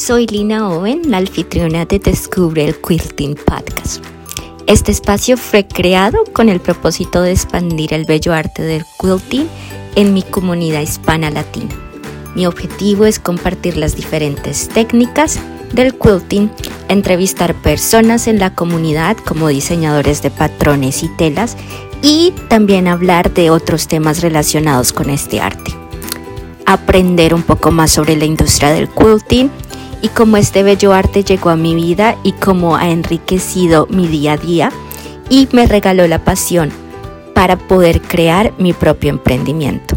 Soy Lina Owen, la anfitriona de Descubre el Quilting Podcast. Este espacio fue creado con el propósito de expandir el bello arte del quilting en mi comunidad hispana latina. Mi objetivo es compartir las diferentes técnicas del quilting, entrevistar personas en la comunidad como diseñadores de patrones y telas y también hablar de otros temas relacionados con este arte. Aprender un poco más sobre la industria del quilting y cómo este bello arte llegó a mi vida y cómo ha enriquecido mi día a día y me regaló la pasión para poder crear mi propio emprendimiento.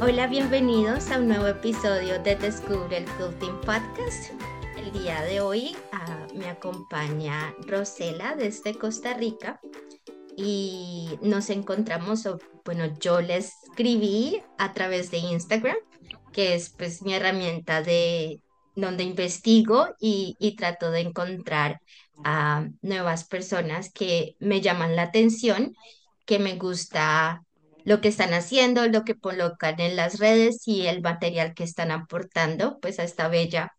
Hola, bienvenidos a un nuevo episodio de Descubre el Quilting Podcast. El día de hoy uh, me acompaña Rosela desde Costa Rica y nos encontramos, bueno, yo le escribí a través de Instagram, que es pues mi herramienta de donde investigo y, y trato de encontrar a nuevas personas que me llaman la atención, que me gusta lo que están haciendo, lo que colocan en las redes y el material que están aportando pues a esta bella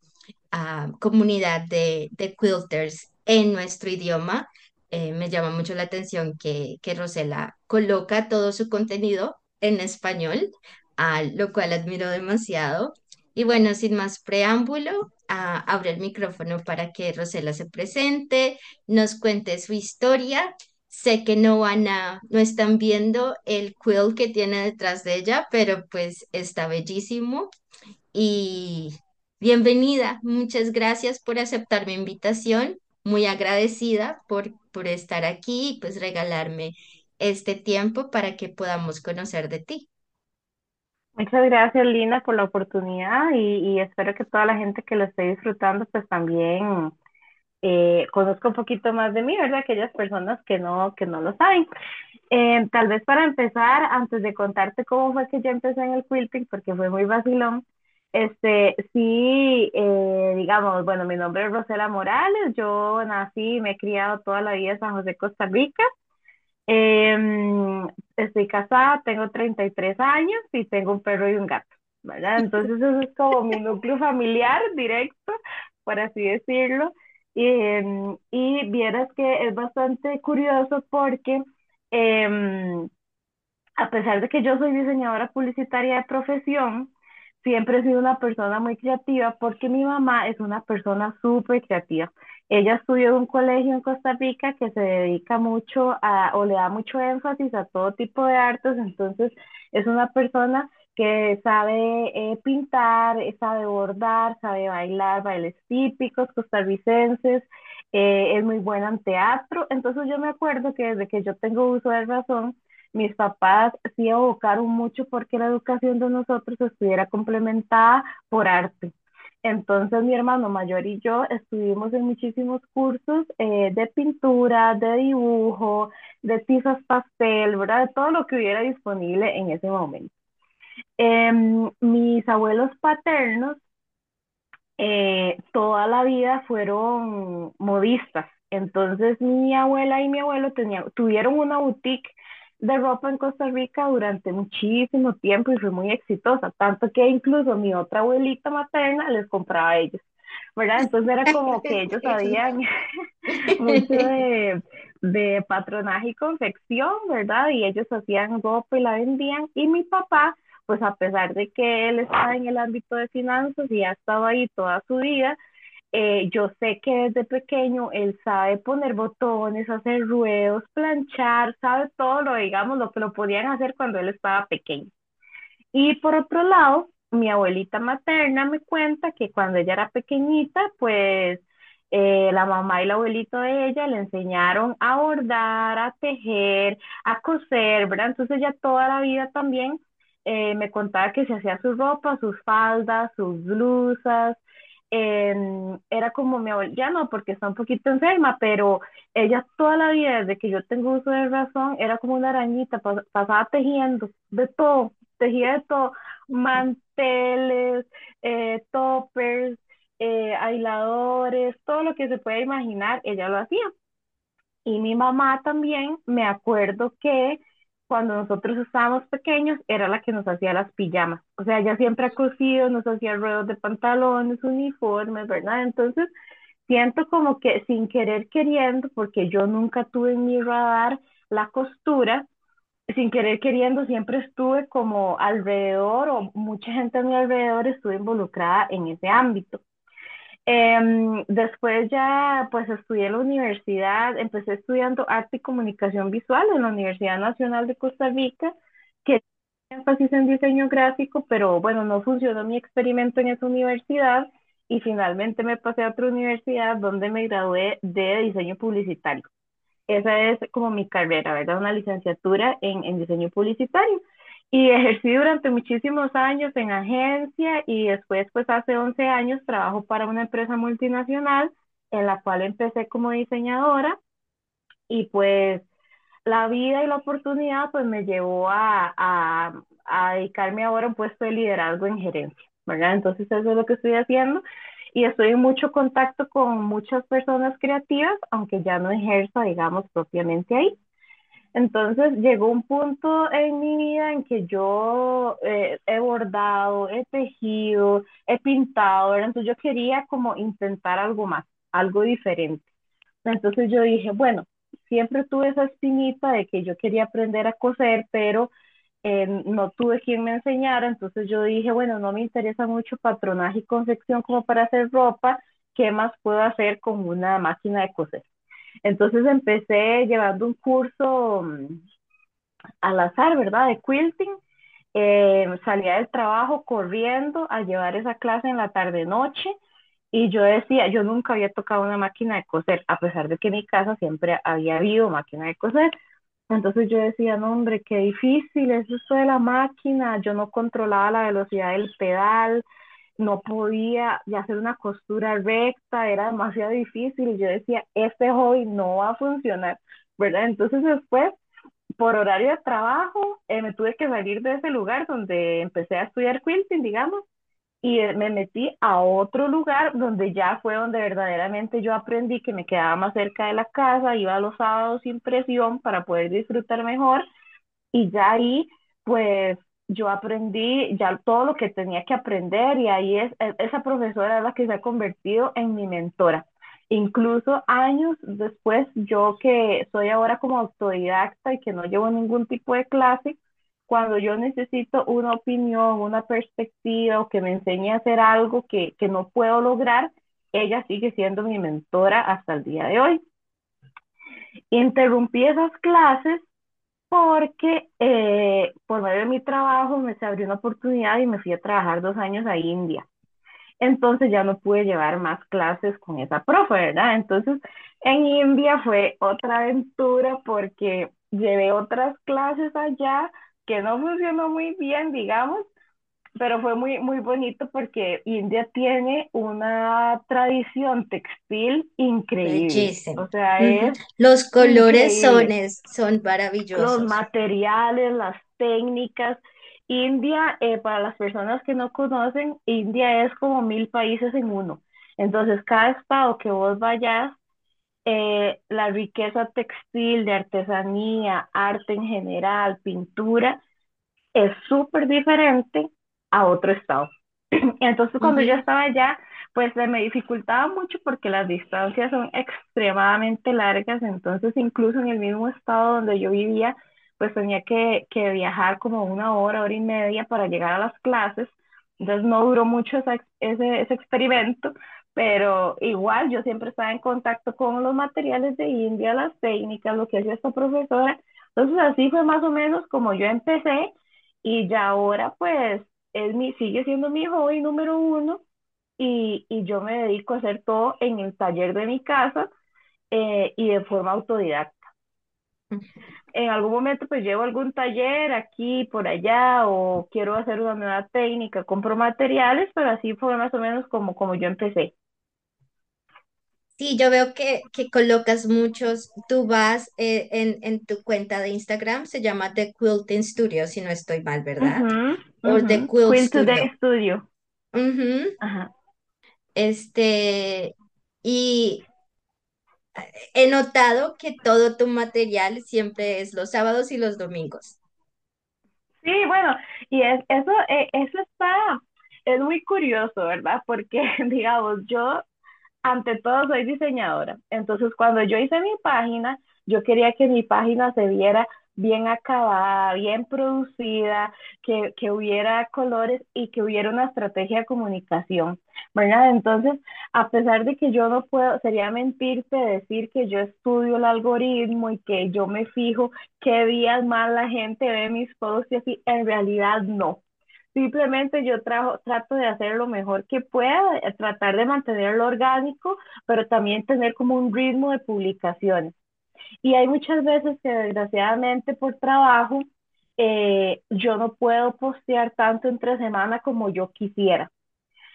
uh, comunidad de, de quilters en nuestro idioma eh, me llama mucho la atención que, que Rosela coloca todo su contenido en español, a lo cual admiro demasiado. Y bueno, sin más preámbulo, abre el micrófono para que Rosela se presente, nos cuente su historia. Sé que no van a, no están viendo el quill que tiene detrás de ella, pero pues está bellísimo. Y bienvenida, muchas gracias por aceptar mi invitación muy agradecida por, por estar aquí y pues regalarme este tiempo para que podamos conocer de ti. Muchas gracias, Lina, por la oportunidad y, espero que toda la gente que lo esté disfrutando pues también eh, conozca un poquito más de mí, ¿verdad? Aquellas personas que no, que no lo saben. Eh, tal vez para empezar, antes de contarte cómo fue que yo empecé en el quilting, porque fue muy vacilón, este, sí, eh, digamos, bueno, mi nombre es Rosela Morales, yo nací y me he criado toda la vida en San José, Costa Rica. Em, estoy casada, tengo 33 años y tengo un perro y un gato, ¿verdad? Entonces eso es como mi núcleo familiar directo, por así decirlo. Em, y vieras que es bastante curioso porque em, a pesar de que yo soy diseñadora publicitaria de profesión, siempre he sido una persona muy creativa porque mi mamá es una persona súper creativa. Ella estudió en un colegio en Costa Rica que se dedica mucho a, o le da mucho énfasis a todo tipo de artes, entonces es una persona que sabe eh, pintar, sabe bordar, sabe bailar bailes típicos costarricenses, eh, es muy buena en teatro, entonces yo me acuerdo que desde que yo tengo uso de razón, mis papás sí abocaron mucho porque la educación de nosotros estuviera complementada por arte. Entonces mi hermano mayor y yo estuvimos en muchísimos cursos eh, de pintura, de dibujo, de tizas pastel, ¿verdad? De todo lo que hubiera disponible en ese momento. Em, mis abuelos paternos eh, toda la vida fueron modistas. Entonces mi abuela y mi abuelo tenían, tuvieron una boutique de ropa en Costa Rica durante muchísimo tiempo y fue muy exitosa, tanto que incluso mi otra abuelita materna les compraba a ellos, ¿verdad? Entonces era como que ellos sabían mucho de, de patronaje y confección, ¿verdad? Y ellos hacían ropa y la vendían y mi papá pues a pesar de que él está en el ámbito de finanzas y ha estado ahí toda su vida, eh, yo sé que desde pequeño él sabe poner botones, hacer ruedos, planchar, sabe todo lo, digamos, lo que lo podían hacer cuando él estaba pequeño. Y por otro lado, mi abuelita materna me cuenta que cuando ella era pequeñita, pues eh, la mamá y el abuelito de ella le enseñaron a bordar, a tejer, a coser, ¿verdad? Entonces ella toda la vida también eh, me contaba que se hacía su ropa, sus faldas, sus blusas, era como mi abuela, ya no, porque está un poquito enferma, pero ella toda la vida, desde que yo tengo uso de razón, era como una arañita, pasaba tejiendo de todo, tejía de todo, manteles, eh, toppers, eh, aisladores, todo lo que se puede imaginar, ella lo hacía. Y mi mamá también, me acuerdo que cuando nosotros estábamos pequeños, era la que nos hacía las pijamas. O sea, ella siempre ha cosido, nos hacía ruedos de pantalones, uniformes, ¿verdad? Entonces, siento como que sin querer queriendo, porque yo nunca tuve en mi radar la costura, sin querer queriendo siempre estuve como alrededor o mucha gente a mi alrededor estuvo involucrada en ese ámbito. Em, después ya pues estudié en la universidad, empecé estudiando arte y comunicación visual en la Universidad Nacional de Costa Rica, que énfasis en diseño gráfico, pero bueno, no funcionó mi experimento en esa universidad y finalmente me pasé a otra universidad donde me gradué de diseño publicitario. Esa es como mi carrera, ¿verdad? Una licenciatura en, en diseño publicitario. Y ejercí durante muchísimos años en agencia y después, pues hace 11 años, trabajo para una empresa multinacional en la cual empecé como diseñadora y pues la vida y la oportunidad pues me llevó a, a, a dedicarme ahora a un puesto de liderazgo en gerencia, ¿verdad? Entonces eso es lo que estoy haciendo y estoy en mucho contacto con muchas personas creativas, aunque ya no ejerzo, digamos, propiamente ahí. Entonces llegó un punto en mi vida en que yo eh, he bordado, he tejido, he pintado, entonces yo quería como intentar algo más, algo diferente. Entonces yo dije, bueno, siempre tuve esa espinita de que yo quería aprender a coser, pero eh, no tuve quien me enseñara, entonces yo dije, bueno, no me interesa mucho patronaje y confección como para hacer ropa, ¿qué más puedo hacer con una máquina de coser? Entonces empecé llevando un curso mm, al azar, ¿verdad? De quilting. Eh, salía del trabajo corriendo a llevar esa clase en la tarde-noche y yo decía, yo nunca había tocado una máquina de coser, a pesar de que en mi casa siempre había habido máquina de coser. Entonces yo decía, no, hombre, qué difícil es eso de la máquina, yo no controlaba la velocidad del pedal, no podía hacer una costura recta, era demasiado difícil y yo decía, este hobby no va a funcionar, ¿verdad? Entonces después, por horario de trabajo, eh, me tuve que salir de ese lugar donde empecé a estudiar quilting, digamos, y eh, me metí a otro lugar donde ya fue donde verdaderamente yo aprendí que me quedaba más cerca de la casa, iba los sábados sin presión para poder disfrutar mejor y ya ahí pues yo aprendí ya todo lo que tenía que aprender y ahí es, e, esa profesora es la que se ha convertido en mi mentora. Incluso años después, yo que soy ahora como autodidacta y que no llevo ningún tipo de clase, cuando yo necesito una opinión, una perspectiva o que me enseñe a hacer algo que, que no puedo lograr, ella sigue siendo mi mentora hasta el día de hoy. Interrumpí esas clases porque eh, por medio de mi trabajo me se abrió una oportunidad y me fui a trabajar dos años a India. Entonces ya no pude llevar más clases con esa profe, ¿verdad? Entonces en India fue otra aventura porque llevé otras clases allá que no funcionó muy bien, digamos, pero fue muy, muy bonito porque India tiene una tradición textil increíble. O sea, es Los colores son, son maravillosos. Los materiales, las técnicas. India, eh, para las personas que no conocen, India es como mil países en uno. Entonces, cada estado que vos vayas, eh, la riqueza textil, de artesanía, arte en general, pintura, es súper diferente a otro estado. Entonces, cuando yo estaba allá, pues se me dificultaba mucho porque las distancias son extremadamente largas, entonces incluso en el mismo estado donde yo vivía, pues tenía que, que viajar como una hora, hora y media para llegar a las clases, entonces no duró mucho ese, ese experimento, pero igual yo siempre estaba en contacto con los materiales de India, las técnicas, lo que hacía esta profesora, entonces así fue más o menos como yo empecé y ya ahora pues es mi, sigue siendo mi hobby número uno y, y yo me dedico a hacer todo en el taller de mi casa eh, y de forma autodidacta. En algún momento pues llevo algún taller aquí, por allá, o quiero hacer una nueva técnica, compro materiales, pero así fue más o menos como, como yo empecé. Sí, yo veo que, que colocas muchos, tú vas eh, en, en, tu cuenta de Instagram, se llama The Quilting Studio, si no estoy mal, ¿verdad? o The Quilt, Studio. Studio. Ajá. Este, y he notado que todo tu material siempre es los sábados y los domingos. Sí, bueno, y es, eso, eh, eso está, es muy curioso, ¿verdad? Porque, digamos, yo ante todo soy diseñadora. Entonces, cuando yo hice mi página, yo quería que mi página se viera bien acabada, bien producida, que, que hubiera colores y que hubiera una estrategia de comunicación, ¿verdad? Entonces, a pesar de que yo no puedo, sería mentirte decir que yo estudio el algoritmo y que yo me fijo qué días más la gente ve mis posts y así, en realidad no. Simplemente yo trajo, trato de hacer lo mejor que pueda, eh, tratar de mantenerlo orgánico, pero también tener como un ritmo de publicaciones. Y hay muchas veces que desgraciadamente por trabajo eh, yo no puedo postear tanto entre semana como yo quisiera.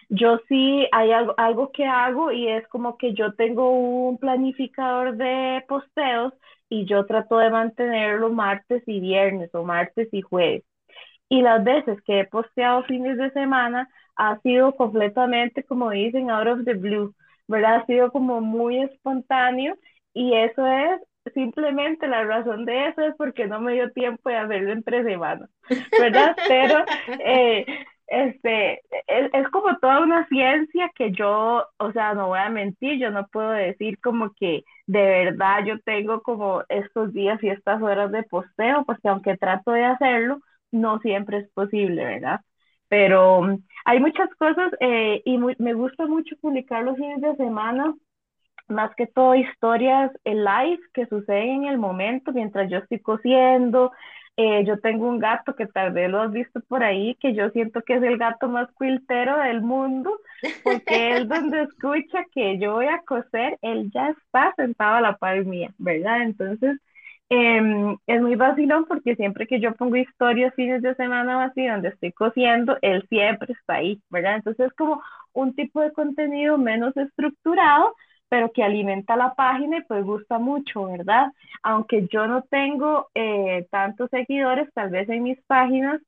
Yo sí hay algo, algo que hago y es como que yo tengo un planificador de posteos y yo trato de mantenerlo martes y viernes o martes y jueves. Y las veces que he posteado fines de semana ha sido completamente, como dicen, out of the blue, ¿verdad? Ha sido como muy espontáneo y eso es simplemente la razón de eso es porque no me dio tiempo de hacerlo entre semanas, ¿verdad? Pero eh, este, es, es, como toda una ciencia que yo, o sea, no voy a mentir, yo no puedo decir como que de verdad yo tengo como estos días y estas horas de posteo, porque aunque trato de hacerlo, no siempre es posible, ¿verdad? Pero um, hay muchas cosas eh, y muy, me gusta mucho publicar los fines de semana, más que todo historias en live que suceden en el momento mientras yo estoy cosiendo. Eh, yo tengo un gato que tal vez lo has visto por ahí, que yo siento que es el gato más quiltero del mundo, porque él donde escucha que yo voy a coser, él ya está sentado a la par mía, ¿verdad? Entonces, eh, es muy vacilón porque siempre que yo pongo historias fines de semana así, donde estoy cosiendo, él siempre está ahí, ¿verdad? Entonces es como un tipo de contenido menos estructurado, pero que alimenta la página y pues gusta mucho, ¿verdad? Aunque yo no tengo eh, tantos seguidores, tal vez en mis páginas,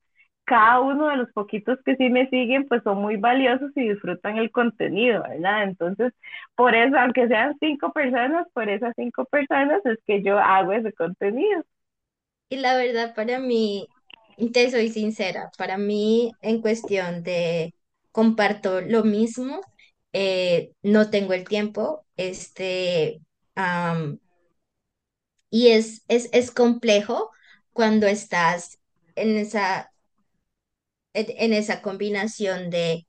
cada uno de los poquitos que sí me siguen, pues son muy valiosos y disfrutan el contenido, ¿verdad? Entonces, por eso, aunque sean cinco personas, por esas cinco personas es que yo hago ese contenido. Y la verdad, para mí, te soy sincera, para mí en cuestión de comparto lo mismo, eh, no tengo el tiempo, este, y es, es, es complejo cuando estás en esa en esa combinación de,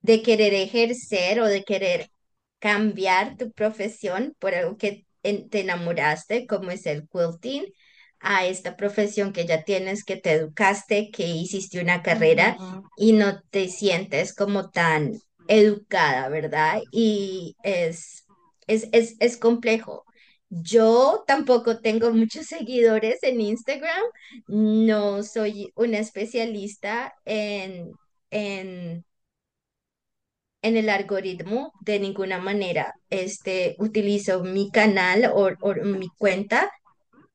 de querer ejercer o de querer cambiar tu profesión por algo que te enamoraste, como es el quilting, a esta profesión que ya tienes, que te educaste, que hiciste una carrera Ujú, y no te sientes como tan educada, ¿verdad? Y es, es, es, es complejo. Yo tampoco tengo muchos seguidores en Instagram, no soy una especialista en, en, en el algoritmo de ninguna manera. Este, utilizo mi canal o, mi cuenta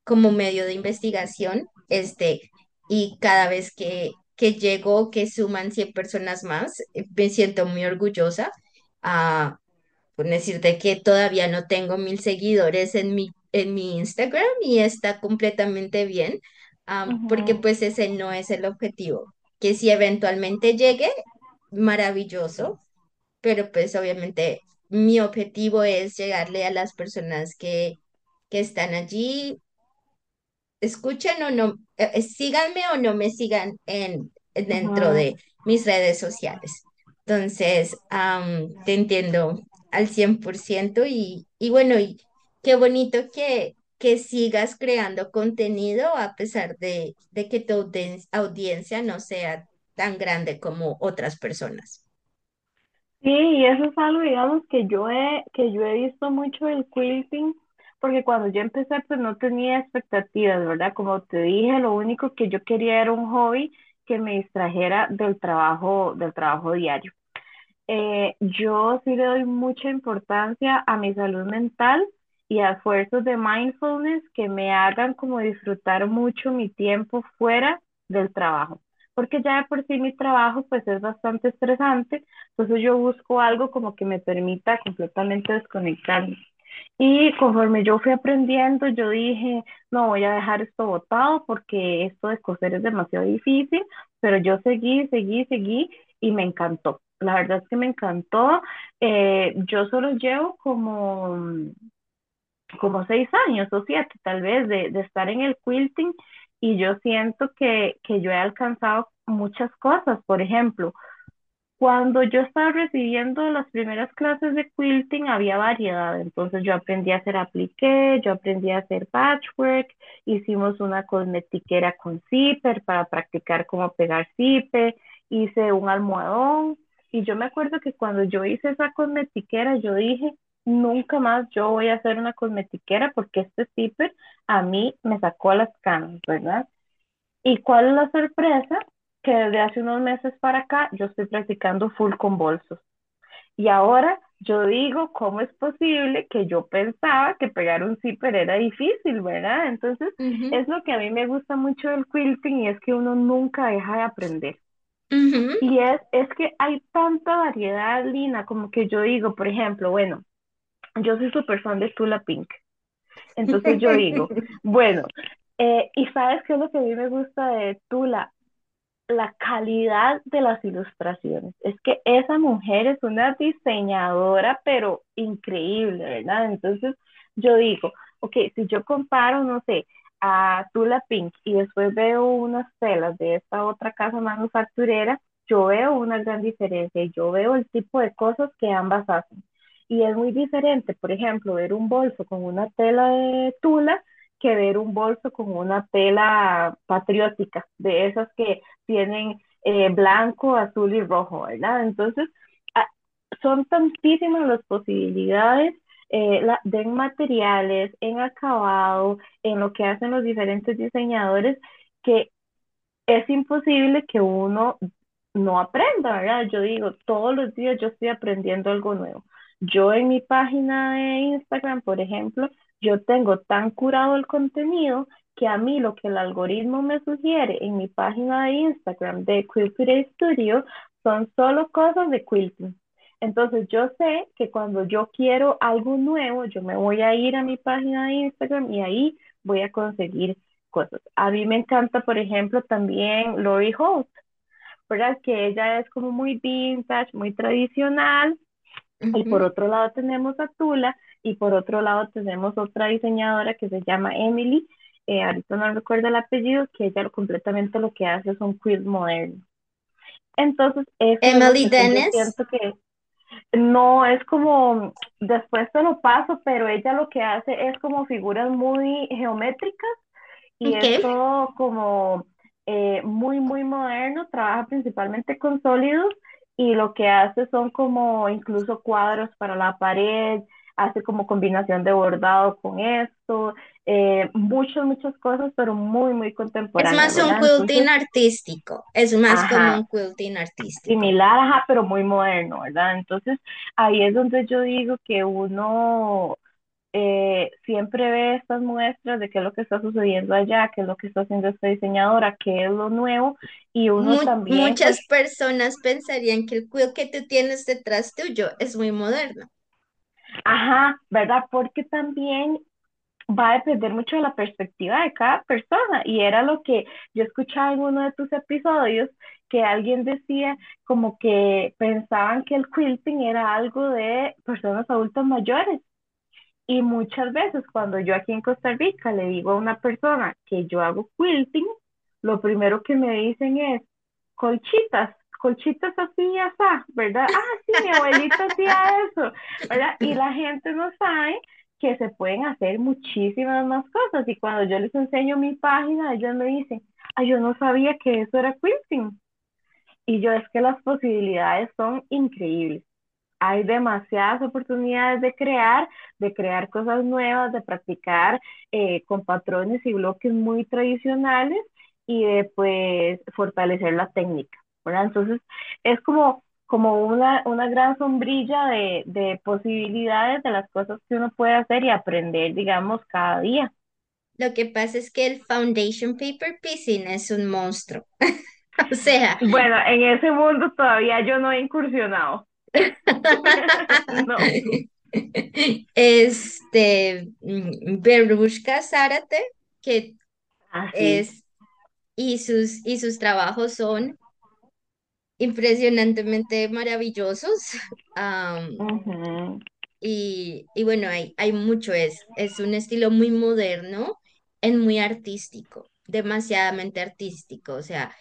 como medio de investigación, este, y cada vez que, que llego, que suman 100 personas más, eh, me siento muy orgullosa. Ah, decirte que todavía no tengo mil seguidores en mi, en mi Instagram y está completamente bien, porque pues ese no es el objetivo. Que si eventualmente llegue, maravilloso, pero pues obviamente mi objetivo es llegarle a las personas que, que están allí escuchen o no, eh, eh, síganme o no me sigan en, dentro de mis redes sociales. Entonces, te entiendo al 100% y, y bueno, y qué bonito que, que sigas creando contenido a pesar de, de que tu audien- audiencia no sea tan grande como otras personas. Sí, y eso es algo, digamos, que yo he, que yo he visto mucho el quilting, porque cuando yo empecé, pues no tenía expectativas, ¿verdad? Como te dije, lo único que yo quería era un hobby que me distrajera del trabajo, del trabajo diario. Eh, yo sí le doy mucha importancia a mi salud mental y a esfuerzos de mindfulness que me hagan como disfrutar mucho mi tiempo fuera del trabajo. Porque ya de por sí mi trabajo pues es bastante estresante, entonces yo busco algo como que me permita completamente desconectarme. Y conforme yo fui aprendiendo, yo dije, no voy a dejar esto botado porque esto de coser es demasiado difícil, pero yo seguí, seguí, seguí y me encantó. La verdad es que me encantó. Eh, yo solo llevo como, como seis años o siete tal vez de, de estar en el quilting y yo siento que, que yo he alcanzado muchas cosas. Por ejemplo, cuando yo estaba recibiendo las primeras clases de quilting había variedad, entonces yo aprendí a hacer apliqué, yo aprendí a hacer patchwork, hicimos una cosmetiquera con zipper para practicar cómo pegar zipper, hice un almohadón y yo me acuerdo que cuando yo hice esa cosmetiquera yo dije, nunca más yo voy a hacer una cosmetiquera porque este zipper a mí me sacó las canas, ¿verdad? ¿Y cuál es la sorpresa? Que desde hace unos meses para acá yo estoy practicando full con bolsos. Y ahora yo digo, ¿cómo es posible que yo pensaba que pegar un zipper era difícil, ¿verdad? Entonces, es lo que a mí me gusta mucho del quilting y es que uno nunca deja de aprender. Y es, es que hay tanta variedad, Lina, como que yo digo, por ejemplo, bueno, yo soy súper fan de Tula Pink. Entonces yo digo, bueno, eh, y sabes qué es lo que a mí me gusta de Tula, la calidad de las ilustraciones. Es que esa mujer es una diseñadora, pero increíble, ¿verdad? Entonces yo digo, ok, si yo comparo, no sé, a Tula Pink y después veo unas telas de esta otra casa manufacturera, yo veo una gran diferencia y yo veo el tipo de cosas que ambas hacen. Y es muy diferente, por ejemplo, ver un bolso con una tela de tula que ver un bolso con una tela patriótica, de esas que tienen eh, blanco, azul y rojo, ¿verdad? Entonces, son tantísimas las posibilidades eh, de materiales, en acabado, en lo que hacen los diferentes diseñadores, que es imposible que uno no aprenda, ¿verdad? Yo digo, todos los días yo estoy aprendiendo algo nuevo. Yo en mi página de Instagram, por ejemplo, yo tengo tan curado el contenido que a mí lo que el algoritmo me sugiere en mi página de Instagram de Quilting Studio son solo cosas de quilting. Entonces yo sé que cuando yo quiero algo nuevo, yo me voy a ir a mi página de Instagram y ahí voy a conseguir cosas. A mí me encanta, por ejemplo, también Lori Holt, ¿verdad? Que ella es como muy vintage, muy tradicional, y por otro lado tenemos a Tula y por otro lado tenemos otra diseñadora que se llama Emily, eh, ahorita no recuerdo el apellido, que ella completamente lo que hace es un quilt moderno. Entonces, Emily Dennis. Siento que no es como, después te lo paso, pero ella lo que hace es como figuras muy geométricas y es todo como eh, muy, muy moderno, trabaja principalmente con sólidos y lo que hace son como incluso cuadros para la pared, hace como combinación de bordado con esto, eh, muchas, muchas cosas, pero muy, muy contemporáneas. Es más un quilting artístico, es más como un quilting artístico. Similar, ajá, pero muy moderno, ¿verdad? Entonces ahí es donde yo digo que uno eh, siempre ve estas muestras de qué es lo que está sucediendo allá, qué es lo que está haciendo esta diseñadora, qué es lo nuevo, y uno también... Muchas pues personas pensarían que el quilt que tú tienes detrás tuyo es muy moderno. Ajá, ¿verdad? Porque también va a depender mucho de la perspectiva de cada persona, y era lo que yo escuchaba en uno de tus episodios, que alguien decía como que pensaban que el quilting era algo de personas adultas mayores, y muchas veces cuando yo aquí en Costa Rica le digo a una persona que yo hago quilting, lo primero que me dicen es colchitas, colchitas así ya está, ¿verdad? Ah, sí, mi abuelita hacía eso, ¿verdad? Y la gente no sabe que se pueden hacer muchísimas más cosas. Y cuando yo les enseño mi página, ellos me dicen, ah, yo no sabía que eso era quilting. Y yo es que las posibilidades son increíbles hay demasiadas oportunidades de crear, de crear cosas nuevas, de practicar eh, con patrones y bloques muy tradicionales y de pues fortalecer la técnica, ¿verdad? Entonces es como, como una, una gran sombrilla de, de posibilidades de las cosas que uno puede hacer y aprender, digamos, cada día. Lo que pasa es que el Foundation Paper Piecing es un monstruo. o sea. Bueno, en ese mundo todavía yo no he incursionado. no. Este, Berushka Zárate, que Así. es, y sus, y sus trabajos son impresionantemente maravillosos. Y, y bueno, hay, hay mucho, es, es un estilo muy moderno, es muy artístico, demasiadamente artístico. O sea,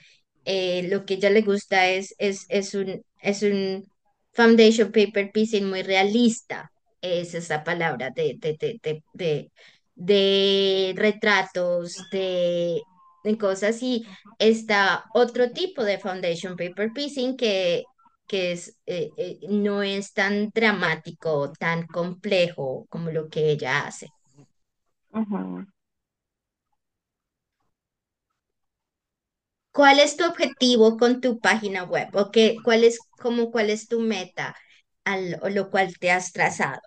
eh, lo que ella le gusta es, es, es un, es un foundation paper piecing muy realista. Es esa palabra de, de, de, de, de retratos, de, de cosas y está otro tipo de foundation paper piecing que, que es, eh, eh, no es tan dramático, tan complejo como lo que ella hace. ¿Cuál es tu objetivo con tu página web? ¿O qué, cuál es, como, cuál es tu meta al, o lo cual te has trazado?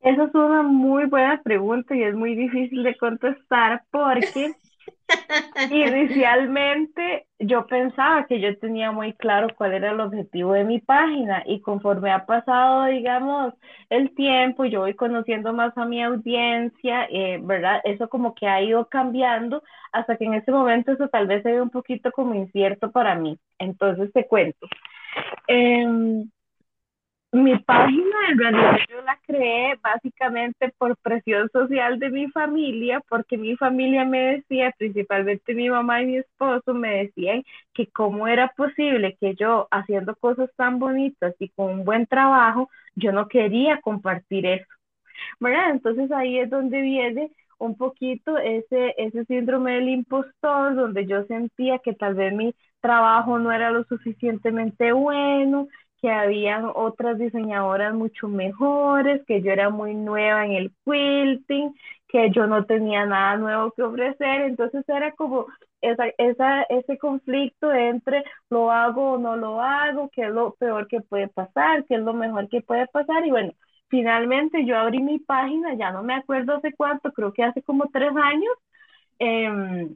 Esa es una muy buena pregunta y es muy difícil de contestar porque inicialmente yo pensaba que yo tenía muy claro cuál era el objetivo de mi página y conforme ha pasado, digamos, el tiempo, yo voy conociendo más a mi audiencia, eh, ¿verdad? Eso como que ha ido cambiando hasta que en ese momento eso tal vez se ve un poquito como incierto para mí. Entonces te cuento. Em, Mi página en realidad yo la creé básicamente por presión social de mi familia, porque mi familia me decía, principalmente mi mamá y mi esposo, me decían que cómo era posible que yo haciendo cosas tan bonitas y con un buen trabajo, yo no quería compartir eso. ¿verdad? Entonces ahí es donde viene un poquito ese, ese síndrome del impostor, donde yo sentía que tal vez mi trabajo no era lo suficientemente bueno, que habían otras diseñadoras mucho mejores, que yo era muy nueva en el quilting, que yo no tenía nada nuevo que ofrecer, entonces era como esa, esa, ese conflicto entre lo hago o no lo hago, qué es lo peor que puede pasar, qué es lo mejor que puede pasar, y bueno, Finalmente yo abrí mi página, ya no me acuerdo hace cuánto, creo que hace como tres años, eh,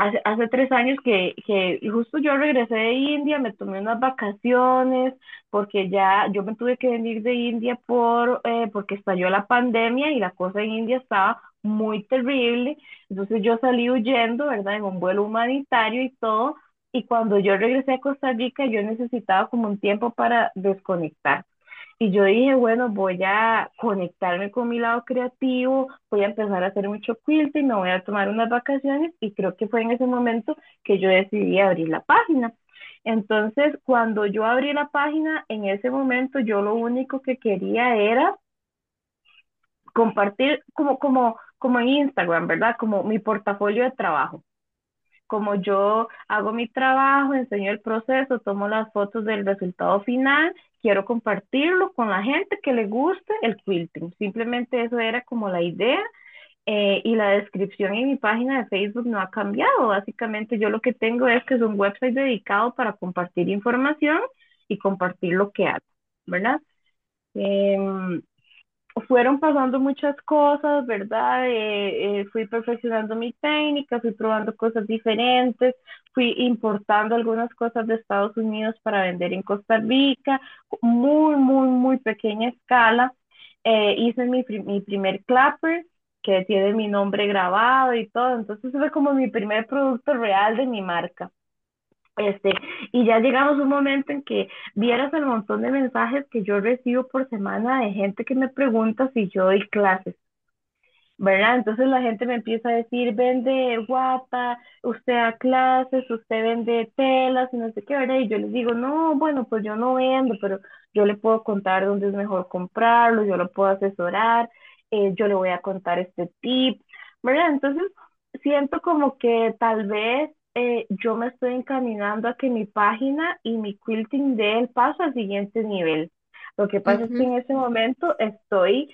hace, hace tres años que, que justo yo regresé de India, me tomé unas vacaciones, porque ya yo me tuve que venir de India por, eh, porque estalló la pandemia y la cosa en India estaba muy terrible, entonces yo salí huyendo, ¿verdad? En un vuelo humanitario y todo, y cuando yo regresé a Costa Rica yo necesitaba como un tiempo para desconectar. Y yo dije, bueno, voy a conectarme con mi lado creativo, voy a empezar a hacer mucho quilting, me voy a tomar unas vacaciones y creo que fue en ese momento que yo decidí abrir la página. Entonces, cuando yo abrí la página, en ese momento yo lo único que quería era compartir como, como, como en Instagram, ¿verdad? Como mi portafolio de trabajo como yo hago mi trabajo, enseño el proceso, tomo las fotos del resultado final, quiero compartirlo con la gente que le guste el quilting. Simplemente eso era como la idea eh, y la descripción en mi página de Facebook no ha cambiado. Básicamente yo lo que tengo es que es un website dedicado para compartir información y compartir lo que hago, ¿verdad? Em, fueron pasando muchas cosas, ¿verdad? Eh, eh, fui perfeccionando mi técnica, fui probando cosas diferentes, fui importando algunas cosas de Estados Unidos para vender en Costa Rica, muy, muy, muy pequeña escala. Eh, hice mi, mi primer clapper que tiene mi nombre grabado y todo, entonces fue como mi primer producto real de mi marca. Este, y ya llegamos a un momento en que vieras el montón de mensajes que yo recibo por semana de gente que me pregunta si yo doy clases, ¿verdad? Entonces la gente me empieza a decir, vende guapa, usted da clases, usted vende telas y no sé qué, ¿verdad? Y yo les digo, no, bueno, pues yo no vendo, pero yo le puedo contar dónde es mejor comprarlo, yo lo puedo asesorar, eh, yo le voy a contar este tip, ¿verdad? Entonces siento como que tal vez eh, yo me estoy encaminando a que mi página y mi quilting dé el paso al siguiente nivel. Lo que pasa es que en ese momento estoy,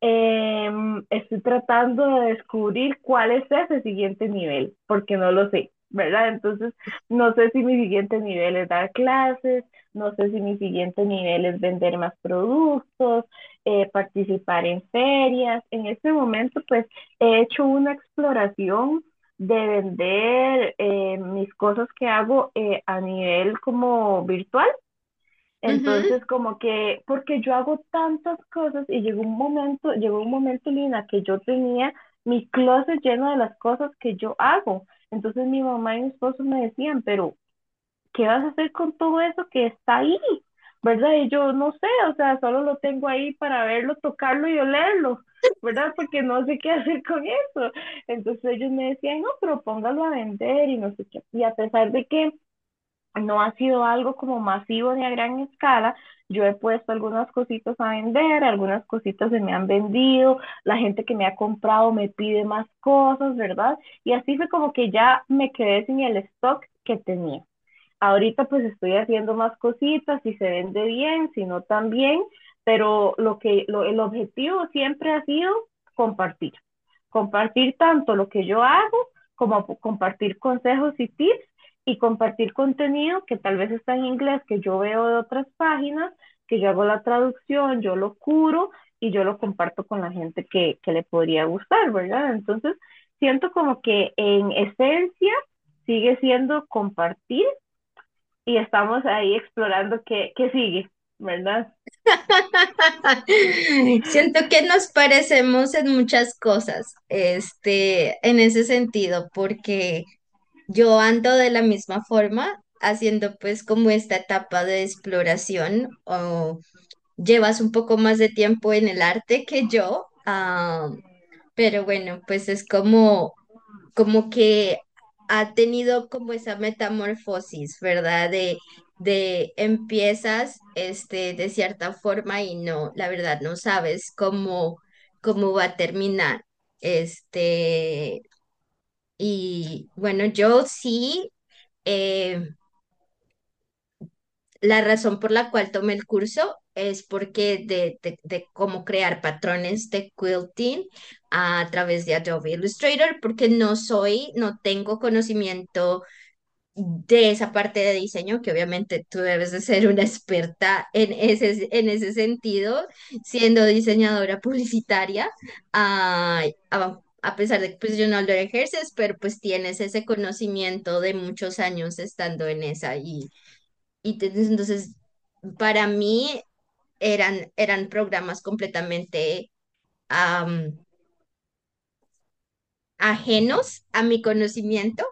em, estoy tratando de descubrir cuál es ese siguiente nivel, porque no lo sé, ¿verdad? Entonces, no sé si mi siguiente nivel es dar clases, no sé si mi siguiente nivel es vender más productos, eh, participar en ferias. En este momento, pues, he hecho una exploración de vender eh, mis cosas que hago eh, a nivel como virtual. Entonces, como que, porque yo hago tantas cosas y llegó un momento, llegó un momento, Lina, que yo tenía mi closet lleno de las cosas que yo hago. Entonces mi mamá y mi esposo me decían, pero ¿qué vas a hacer con todo eso que está ahí? ¿Verdad? Y yo no sé, o sea, solo lo tengo ahí para verlo, tocarlo y olerlo, ¿verdad? Porque no sé qué hacer con eso. Entonces ellos me decían, no, pero póngalo a vender y no sé qué. Y a pesar de que no ha sido algo como masivo ni a gran escala. Yo he puesto algunas cositas a vender, algunas cositas se me han vendido, la gente que me ha comprado me pide más cosas, ¿verdad? Y así fue como que ya me quedé sin el stock que tenía. Ahorita pues estoy haciendo más cositas, si se vende bien, si no también, pero lo que el objetivo siempre ha sido compartir. Compartir tanto lo que yo hago como compartir consejos y tips y compartir contenido que tal vez está en inglés, que yo veo de otras páginas, que yo hago la traducción, yo lo curo y yo lo comparto con la gente que, que le podría gustar, ¿verdad? Entonces, siento como que en esencia sigue siendo compartir y estamos ahí explorando qué, qué sigue, ¿verdad? Siento que nos parecemos en muchas cosas, este, en ese sentido, porque yo ando de la misma forma, haciendo pues como esta etapa de exploración, o llevas un poco más de tiempo en el arte que yo, ah, pero bueno, pues es como como que ha tenido como esa metamorfosis, ¿verdad? De, de empiezas este, de cierta forma y no, la verdad, no sabes cómo, cómo va a terminar. Este, y bueno, yo sí, eh, la razón por la cual tomé el curso es porque de, de, de cómo crear patrones de quilting a través de Adobe Illustrator, porque no soy, no tengo conocimiento de esa parte de diseño, que obviamente tú debes de ser una experta en ese, en ese sentido, siendo diseñadora publicitaria, ah, a, a pesar de que pues, yo no lo ejerces, pero pues tienes ese conocimiento de muchos años estando en esa y, y entonces para mí eran, eran programas completamente am, ajenos a mi conocimiento.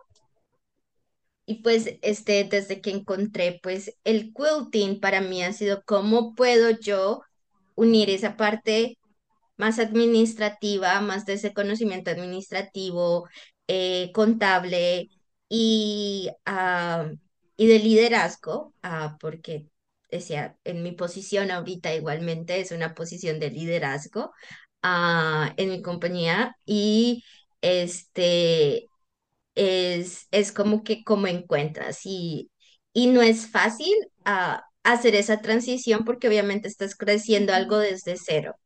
Y pues este, desde que encontré pues el quilting para mí ha sido cómo puedo yo unir esa parte más administrativa, más de ese conocimiento administrativo, eh, contable y, y de liderazgo, ah, porque decía, en mi posición ahorita igualmente es una posición de liderazgo ah, en mi compañía. Y este es, es como que como encuentras y, y no es fácil ah, hacer esa transición porque obviamente estás creciendo algo desde cero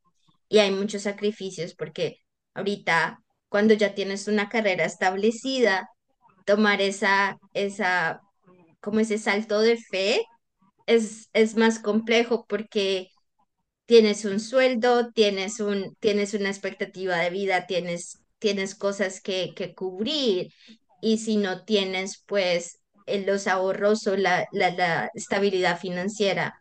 y hay muchos sacrificios porque ahorita cuando ya tienes una carrera establecida, tomar esa, esa, como ese salto de fe es, es más complejo porque tienes un sueldo, tienes un, tienes una expectativa de vida, tienes, tienes cosas que, que cubrir y si no tienes pues eh, los ahorros o la, la, la estabilidad financiera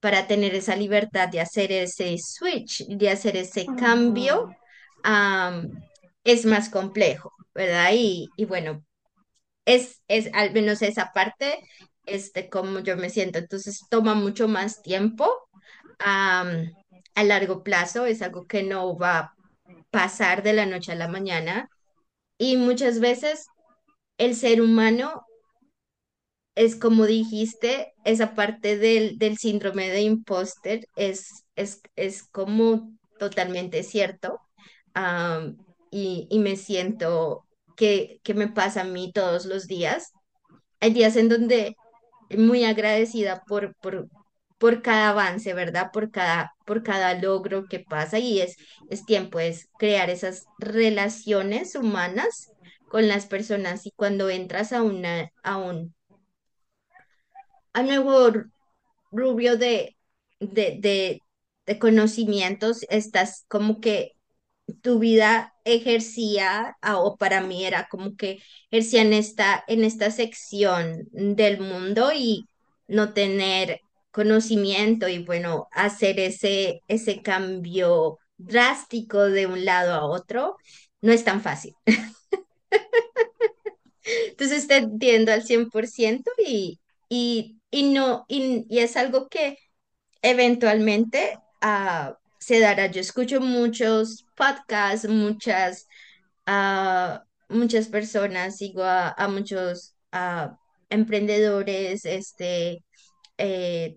para tener esa libertad de hacer ese switch, de hacer ese cambio, es más complejo, ¿verdad? Y, y bueno, es, es al menos esa parte, este, como yo me siento, entonces toma mucho más tiempo am, a largo plazo, es algo que no va a pasar de la noche a la mañana y muchas veces el ser humano es como dijiste, esa parte del, del síndrome de impóster es, es, es como totalmente cierto y, y me siento que, que me pasa a mí todos los días. Hay días en donde muy agradecida por, por, por cada avance, ¿verdad? Por cada, por cada logro que pasa y es, es tiempo, es crear esas relaciones humanas con las personas y cuando entras a, una, a un, a nuevo rubio de, de, de, de conocimientos, estás como que tu vida ejercía, ah, o para mí era como que ejercía en esta, en esta sección del mundo y no tener conocimiento y bueno, hacer ese, ese cambio drástico de un lado a otro no es tan fácil. Entonces te entiendo al 100% y, y, y no, y, y es algo que eventualmente ah, se dará. Yo escucho muchos podcasts, muchas, ah, muchas personas, sigo a, muchos ah, emprendedores, este, eh,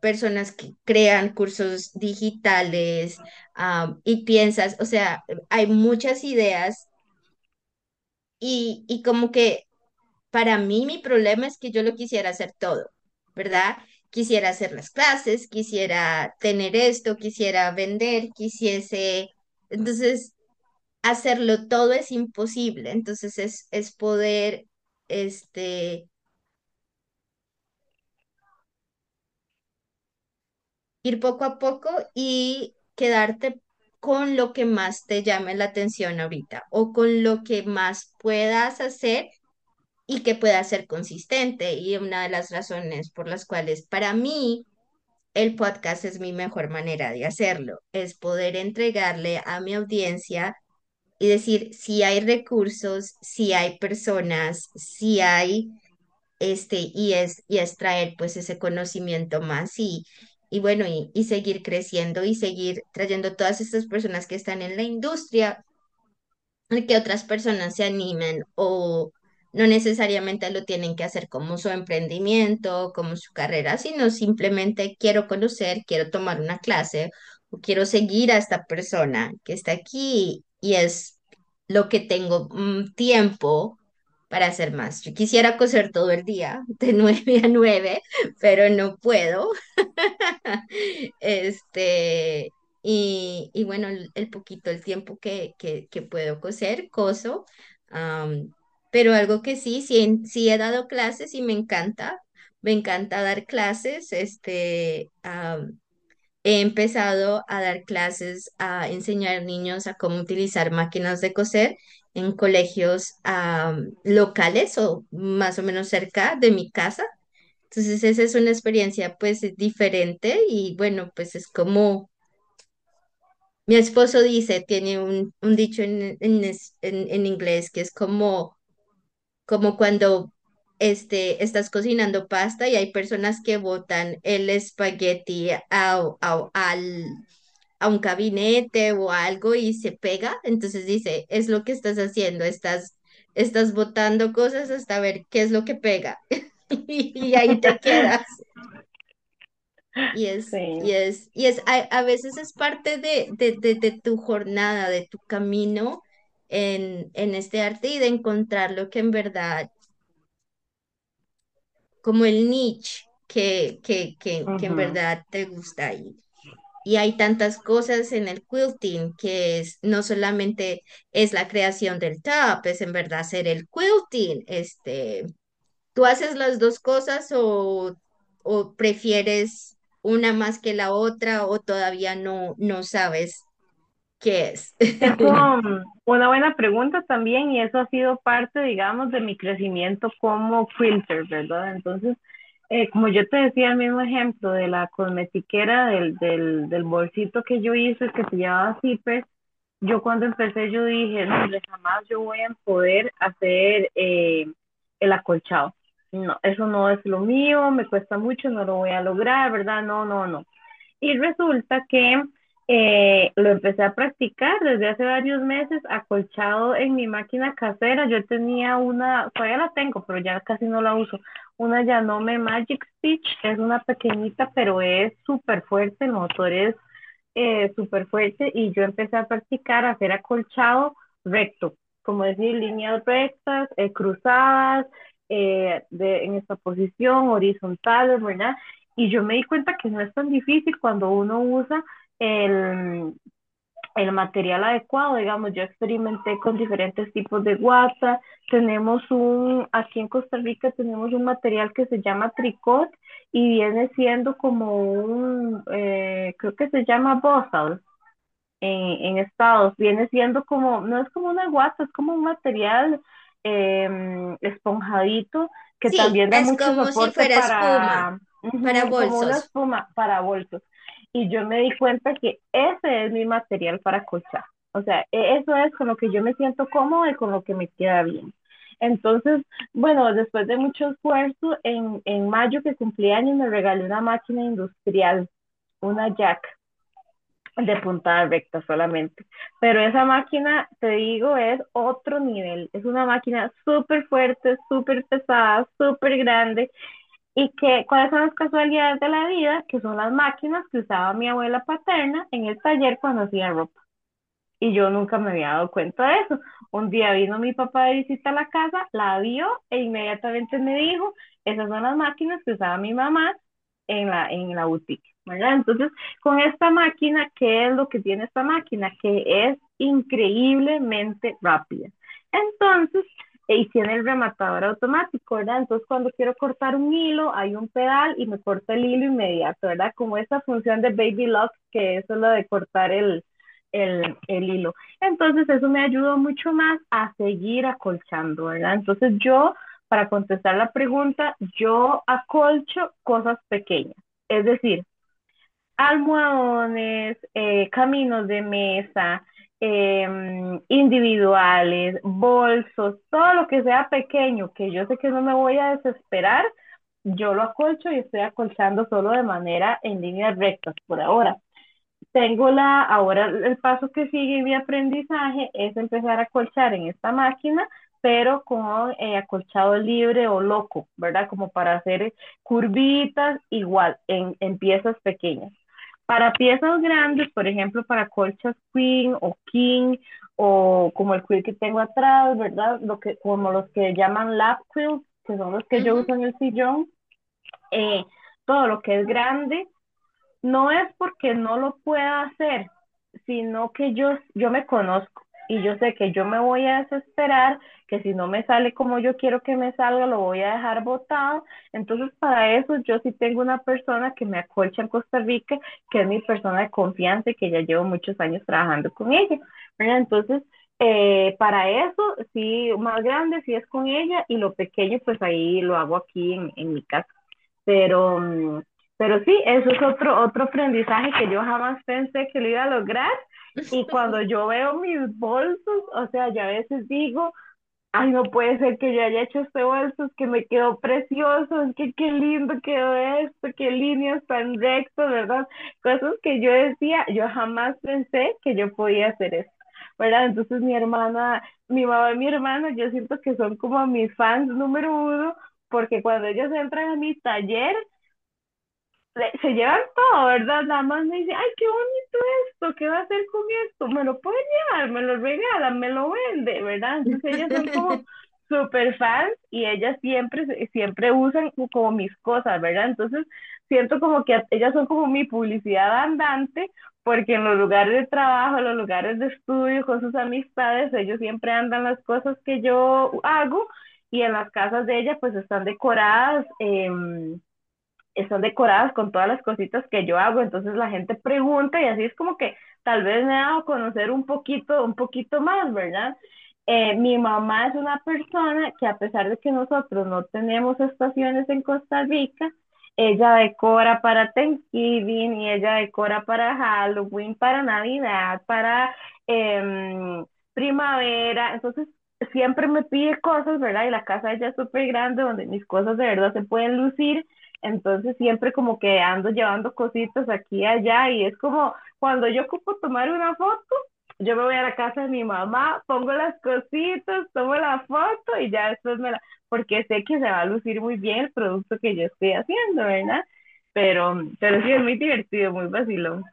personas que crean cursos digitales y piensas, o sea, hay muchas ideas y, y como que para mí mi problema es que yo lo quisiera hacer todo, ¿verdad? Quisiera hacer las clases, quisiera tener esto, quisiera vender, quisiese, entonces hacerlo todo es imposible, entonces es, es poder, este, ir poco a poco y quedarte con lo que más te llame la atención ahorita o con lo que más puedas hacer y que pueda ser consistente. Y una de las razones por las cuales para mí el podcast es mi mejor manera de hacerlo, es poder entregarle a mi audiencia y decir si hay recursos, si hay personas, si hay este, y es, y extraer pues ese conocimiento más y, y bueno, y, seguir creciendo y seguir trayendo todas estas personas que están en la industria que otras personas se animen o no necesariamente lo tienen que hacer como su emprendimiento, como su carrera, sino simplemente quiero conocer, quiero tomar una clase o quiero seguir a esta persona que está aquí y es lo que tengo mm, tiempo para hacer más. Quisiera coser todo el día, de nueve a nueve, pero no puedo. Este, y, y bueno, el, poquito, el tiempo que, que, puedo coser, coso. pero algo que sí, sí, sí he dado clases y me encanta, me encanta dar clases. Este, he empezado a dar clases, a enseñar niños a cómo utilizar máquinas de coser en colegios am, locales o más o menos cerca de mi casa. Entonces, esa es una experiencia pues diferente y bueno, pues es como mi esposo dice, tiene un, un dicho en, en, en- en inglés que es como, como cuando este, estás cocinando pasta y hay personas que botan el espagueti a, a, al, a un gabinete o algo y se pega. Entonces dice, es lo que estás haciendo, estás, estás botando cosas hasta ver qué es lo que pega. Y ahí te quedas. Y es, Sí. y es, y es, a, a veces es parte de, de, de, de tu jornada, de tu camino en, en este arte y de encontrar lo que en verdad, como el niche que, que, que, que en verdad te gusta. Y, y hay tantas cosas en el quilting que es, no solamente es la creación del top, es en verdad hacer el quilting. Este, ¿tú haces las dos cosas o, o prefieres una más que la otra o todavía no, no sabes qué es? Es un- una buena pregunta también y eso ha sido parte, digamos, de mi crecimiento como quilter, ¿verdad? Entonces, eh, como yo te decía, el mismo ejemplo de la cosmetiquera, del, del, del bolsito que yo hice, que se llamaba zipper, yo cuando empecé yo dije, no, jamás yo voy a poder hacer eh, el acolchado. No, eso no es lo mío, me cuesta mucho, no lo voy a lograr, ¿verdad? No, no, no. Y resulta que eh, lo empecé a practicar desde hace varios meses, acolchado en mi máquina casera. Yo tenía una, todavía la tengo, pero ya casi no la uso. Una Yanome Magic Stitch, es una pequeñita, pero es súper fuerte, el motor es eh, súper fuerte y yo empecé a practicar a hacer acolchado recto, como decir, líneas rectas, eh, cruzadas, eh, de, en esta posición, horizontales, ¿verdad? Y yo me di cuenta que no es tan difícil cuando uno usa el, el material adecuado, digamos, yo experimenté con diferentes tipos de guata, tenemos un, aquí en Costa Rica tenemos un material que se llama tricot y viene siendo como un, eh, creo que se llama bosal en, en Estados, viene siendo como, no es como una guata, es como un material eh, esponjadito que Sí, también da es mucho como si soporte fuera espuma. para como una espuma para bolsos. Y yo me di cuenta que ese es mi material para colchar. O sea, e- eso es con lo que yo me siento cómoda y con lo que me queda bien. Entonces, bueno, después de mucho esfuerzo, en, en mayo que cumplí años me regalé una máquina industrial, una Jack de puntada recta solamente. Pero esa máquina, te digo, es otro nivel. Es una máquina súper fuerte, súper pesada, súper grande ¿Y que, cuáles son las casualidades de la vida? Que son las máquinas que usaba mi abuela paterna en el taller cuando hacía ropa. Y yo nunca me había dado cuenta de eso. Un día vino mi papá de visita a la casa, la vio e inmediatamente me dijo, esas son las máquinas que usaba mi mamá en la, en la boutique, ¿verdad? Entonces, con esta máquina, ¿qué es lo que tiene esta máquina? Que es increíblemente rápida. Entonces, y tiene el rematador automático, ¿verdad? Entonces, cuando quiero cortar un hilo, hay un pedal y me corta el hilo inmediato, ¿verdad? Como esa función de Baby Lock, que es lo de cortar el, el, el hilo. Entonces, eso me ayudó mucho más a seguir acolchando, ¿verdad? Entonces, yo, para contestar la pregunta, yo acolcho cosas pequeñas. Es decir, almohadones, eh, caminos de mesa, em, individuales, bolsos, todo lo que sea pequeño, que yo sé que no me voy a desesperar, yo lo acolcho y estoy acolchando solo de manera en líneas rectas por ahora. Tengo la, ahora el paso que sigue mi aprendizaje es empezar a acolchar en esta máquina, pero con eh, acolchado libre o loco, ¿verdad? Como para hacer curvitas igual en, en piezas pequeñas. Para piezas grandes, por ejemplo, para colchas queen o king o como el quilt que tengo atrás, ¿verdad? Lo que, como los que llaman lap quilts, que son los que yo Ujú. uso en el sillón, eh, todo lo que es grande, no es porque no lo pueda hacer, sino que yo, yo me conozco y yo sé que yo me voy a desesperar, que si no me sale como yo quiero que me salga, lo voy a dejar botado. Entonces, para eso yo sí tengo una persona que me acolcha en Costa Rica, que es mi persona de confianza y que ya llevo muchos años trabajando con ella. ¿verdad? Entonces, eh, para eso, sí, más grande, sí es con ella y lo pequeño, pues ahí lo hago aquí en, en mi casa. Pero, mm, pero sí, eso es otro, otro aprendizaje que yo jamás pensé que lo iba a lograr. Y cuando yo veo mis bolsos, o sea, yo a veces digo, ay, no puede ser que yo haya hecho este bolso, es que me quedó precioso, es que qué lindo quedó esto, qué líneas tan rectas, ¿verdad? Cosas que yo decía, yo jamás pensé que yo podía hacer eso, ¿verdad? Entonces mi hermana, mi mamá y mi hermana, yo siento que son como mis fans número uno, porque cuando ellos entran a mi taller, le- se llevan todo, ¿verdad? Nada más me dice, ay, qué bonito esto, ¿qué va a hacer con esto? Me lo pueden llevar, me lo regalan, me lo vende, ¿verdad? Entonces ellas son como super fans y ellas siempre, siempre usan como mis cosas, ¿verdad? Entonces siento como que ellas son como mi publicidad andante, porque en los lugares de trabajo, en los lugares de estudio, con sus amistades, ellos siempre andan las cosas que yo hago y en las casas de ellas pues están decoradas. em, están decoradas con todas las cositas que yo hago, entonces la gente pregunta y así es como que tal vez me a conocer un poquito, un poquito más, ¿verdad? Eh, mi mamá es una persona que a pesar de que nosotros no tenemos estaciones en Costa Rica, ella decora para Thanksgiving y ella decora para Halloween, para Navidad, para eh, primavera, entonces siempre me pide cosas, ¿verdad? Y la casa ella es súper grande donde mis cosas de verdad se pueden lucir entonces siempre como que ando llevando cositas aquí y allá y es como cuando yo ocupo tomar una foto, yo me voy a la casa de mi mamá, pongo las cositas, tomo la foto y ya después me la, porque sé que se va a lucir muy bien el producto que yo estoy haciendo, ¿verdad? Pero, pero sí es muy divertido, muy vacilón.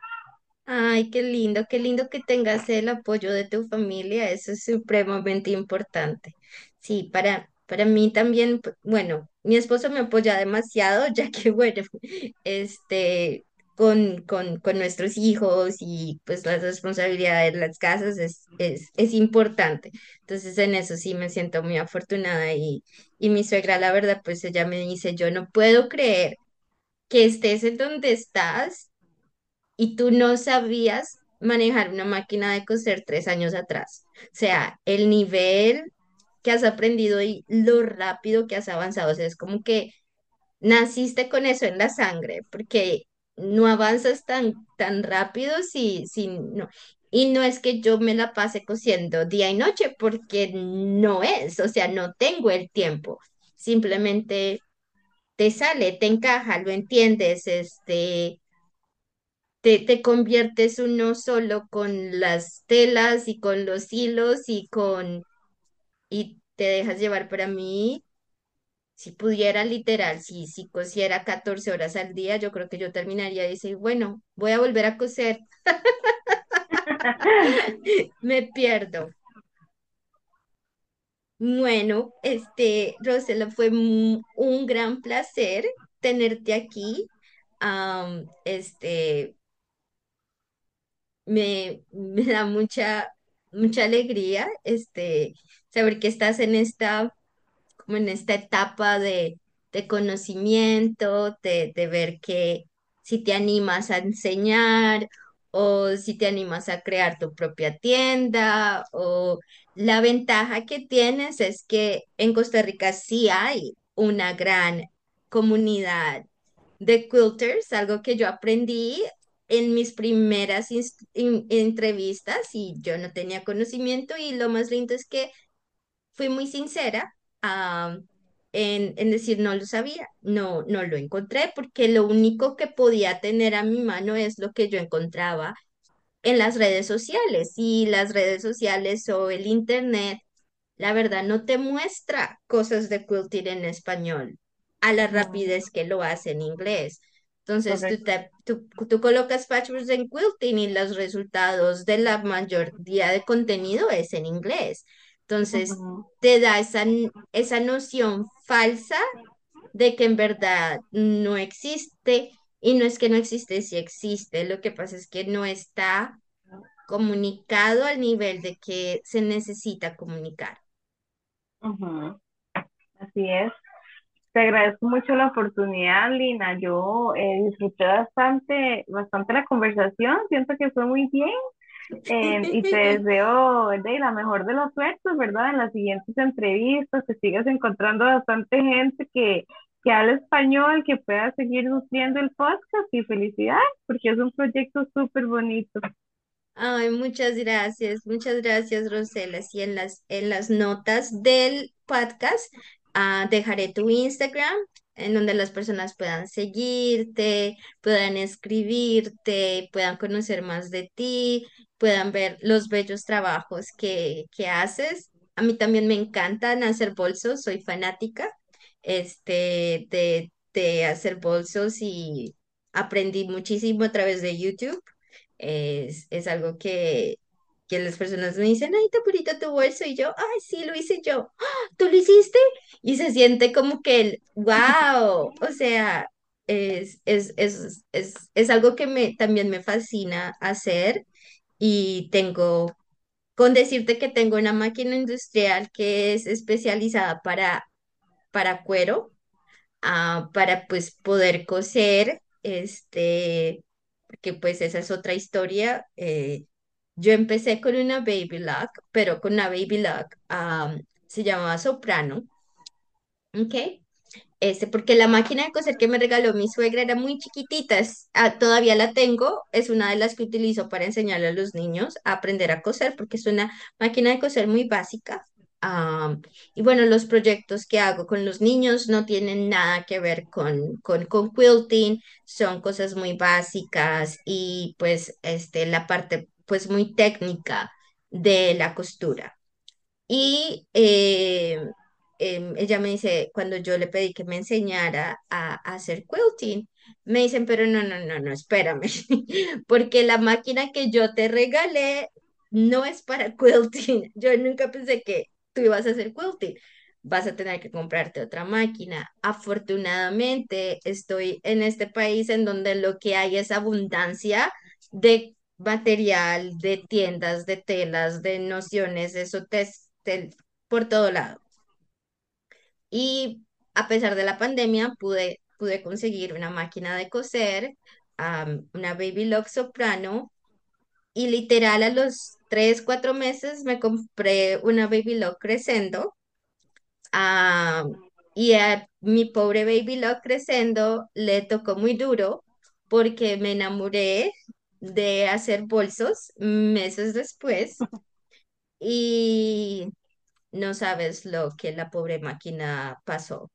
Ay, qué lindo, qué lindo que tengas el apoyo de tu familia, eso es supremamente importante. Sí, para, para mí también, p- bueno, mi esposo me apoya demasiado, ya que, bueno, este, con, con, con nuestros hijos y pues las responsabilidades de las casas es, es, es importante. Entonces, en eso sí me siento muy afortunada y, y mi suegra, la verdad, pues ella me dice, yo no puedo creer que estés en donde estás y tú no sabías manejar una máquina de coser tres años atrás. O sea, el nivel que has aprendido y lo rápido que has avanzado, o sea, es como que naciste con eso en la sangre, porque no avanzas tan, tan rápido si, si no. Y no es que yo me la pase cosiendo día y noche, porque no es, o sea, no tengo el tiempo. Simplemente te sale, te encaja, lo entiendes, este, te, te conviertes uno solo con las telas y con los hilos y con, y te dejas llevar para mí. Si pudiera literal, si, si cosiera 14 horas al día, yo creo que yo terminaría y decir, bueno, voy a volver a coser, me pierdo. Bueno, este, Rosela, fue un gran placer tenerte aquí. Este, me, me da mucha, mucha alegría, este, saber que estás en esta como en esta etapa de, de conocimiento, de, de ver que si te animas a enseñar o si te animas a crear tu propia tienda o la ventaja que tienes es que en Costa Rica sí hay una gran comunidad de quilters, algo que yo aprendí en mis primeras entrevistas y yo no tenía conocimiento y lo más lindo es que fui muy sincera ah, en, en decir no lo sabía, no, no lo encontré, porque lo único que podía tener a mi mano es lo que yo encontraba en las redes sociales y las redes sociales o el internet la verdad no te muestra cosas de quilting en español a la rapidez que lo hace en inglés. Entonces tú, te, tú, tú colocas patchworks en quilting y los resultados de la mayoría de contenido es en inglés. Entonces te da esa, esa noción falsa de que en verdad no existe y no es que no existe, sí existe. Lo que pasa es que no está comunicado al nivel de que se necesita comunicar. ujú, Así es. Te agradezco mucho la oportunidad, Lina. Yo eh, disfruté bastante, bastante la conversación. Siento que fue muy bien y te deseo de la mejor de las suertes, ¿verdad? En las siguientes entrevistas, que sigas encontrando bastante gente que, que habla español, que pueda seguir nutriendo el podcast y felicidades, porque es un proyecto súper bonito. Ay, muchas gracias, muchas gracias, Rosela. Sí, en las, en las notas del podcast ah, dejaré tu Instagram en donde las personas puedan seguirte, puedan escribirte, puedan conocer más de ti, puedan ver los bellos trabajos que, que haces. A mí también me encantan hacer bolsos, soy fanática este, de, de hacer bolsos y aprendí muchísimo a través de YouTube. Es, es algo que, que las personas me dicen, ay, bonito tu bolso, y yo, ay, sí, lo hice yo, "Ah, ¿tú lo hiciste? Y se siente como que el, wow, o sea, es, es, es, es, es algo que me, también me fascina hacer y tengo, con decirte que tengo una máquina industrial que es especializada para, para cuero ah, para pues poder coser, este, porque pues esa es otra historia. eh, yo empecé con una Baby Lock, pero con una Baby Lock se llamaba Soprano, ¿ok? Este, porque la máquina de coser que me regaló mi suegra era muy chiquitita, es- ah, todavía la tengo, es una de las que utilizo para enseñarle a los niños a aprender a coser, porque es una máquina de coser muy básica. Y bueno, los proyectos que hago con los niños no tienen nada que ver con, con, con quilting, son cosas muy básicas y pues este, la parte pues muy técnica de la costura. Y eh, em, ella me dice, cuando yo le pedí que me enseñara a, a hacer quilting, me dicen, pero no, no, no, no, espérame, porque la máquina que yo te regalé no es para quilting. Yo nunca pensé que tú ibas a hacer quilting. Vas a tener que comprarte otra máquina. Afortunadamente, estoy en este país en donde lo que hay es abundancia de material, de tiendas, de telas, de nociones, eso te, por todo lado. Y a pesar de la pandemia, pude, pude conseguir una máquina de coser, una Baby Lock Soprano, y literal a los tres, cuatro meses me compré una Baby Lock Crescendo, y a- mi pobre Baby Lock creciendo le tocó muy duro porque me enamoré de hacer bolsos meses después y no sabes lo que la pobre máquina pasó.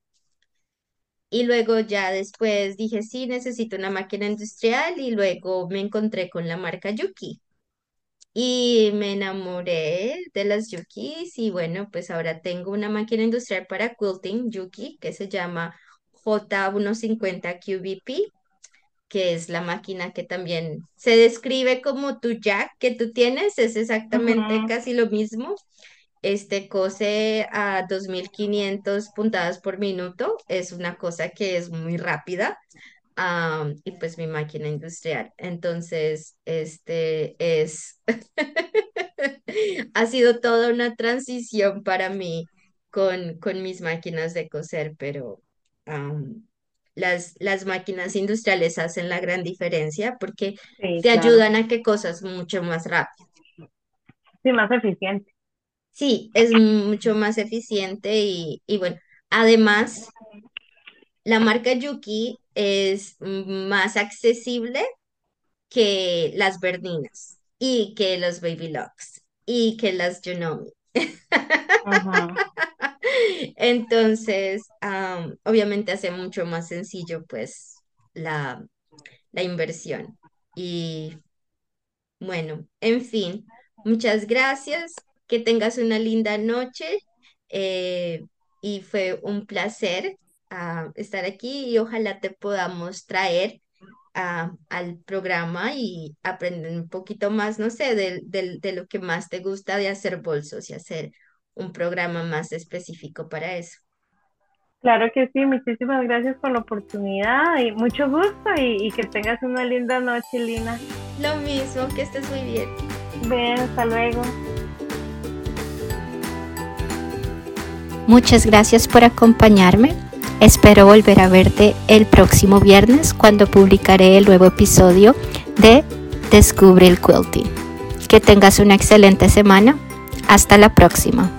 Y luego ya después dije, sí, necesito una máquina industrial y luego me encontré con la marca Yuki. Y me enamoré de las Yukis y bueno, pues ahora tengo una máquina industrial para quilting Yuki que se llama J150 QVP, que es la máquina que también se describe como tu jack que tú tienes, es exactamente casi lo mismo. Este cose a 2500 puntadas por minuto, es una cosa que es muy rápida y pues mi máquina industrial. Entonces, este es, ha sido toda una transición para mí con, con mis máquinas de coser, pero las, las máquinas industriales hacen la gran diferencia porque te ayudan a que cosas mucho más rápido. Sí, más eficiente. Sí, es mucho más eficiente y, y bueno, además la marca Yuki es más accesible que las Berninas y que los Baby Locks y que las Junomi. Entonces, obviamente hace mucho más sencillo pues la, la inversión. Y bueno, en fin, muchas gracias, que tengas una linda noche eh, y fue un placer estar aquí y ojalá te podamos traer al programa y aprender un poquito más, no sé, de, de lo que más te gusta de hacer bolsos y hacer un programa más específico para eso. Claro que sí, muchísimas gracias por la oportunidad y mucho gusto y, y, que tengas una linda noche, Lina. Lo mismo, que estés muy bien. Bien, hasta luego. Muchas gracias por acompañarme. Espero volver a verte el próximo viernes cuando publicaré el nuevo episodio de Descubre el Quilting. Que tengas una excelente semana. Hasta la próxima.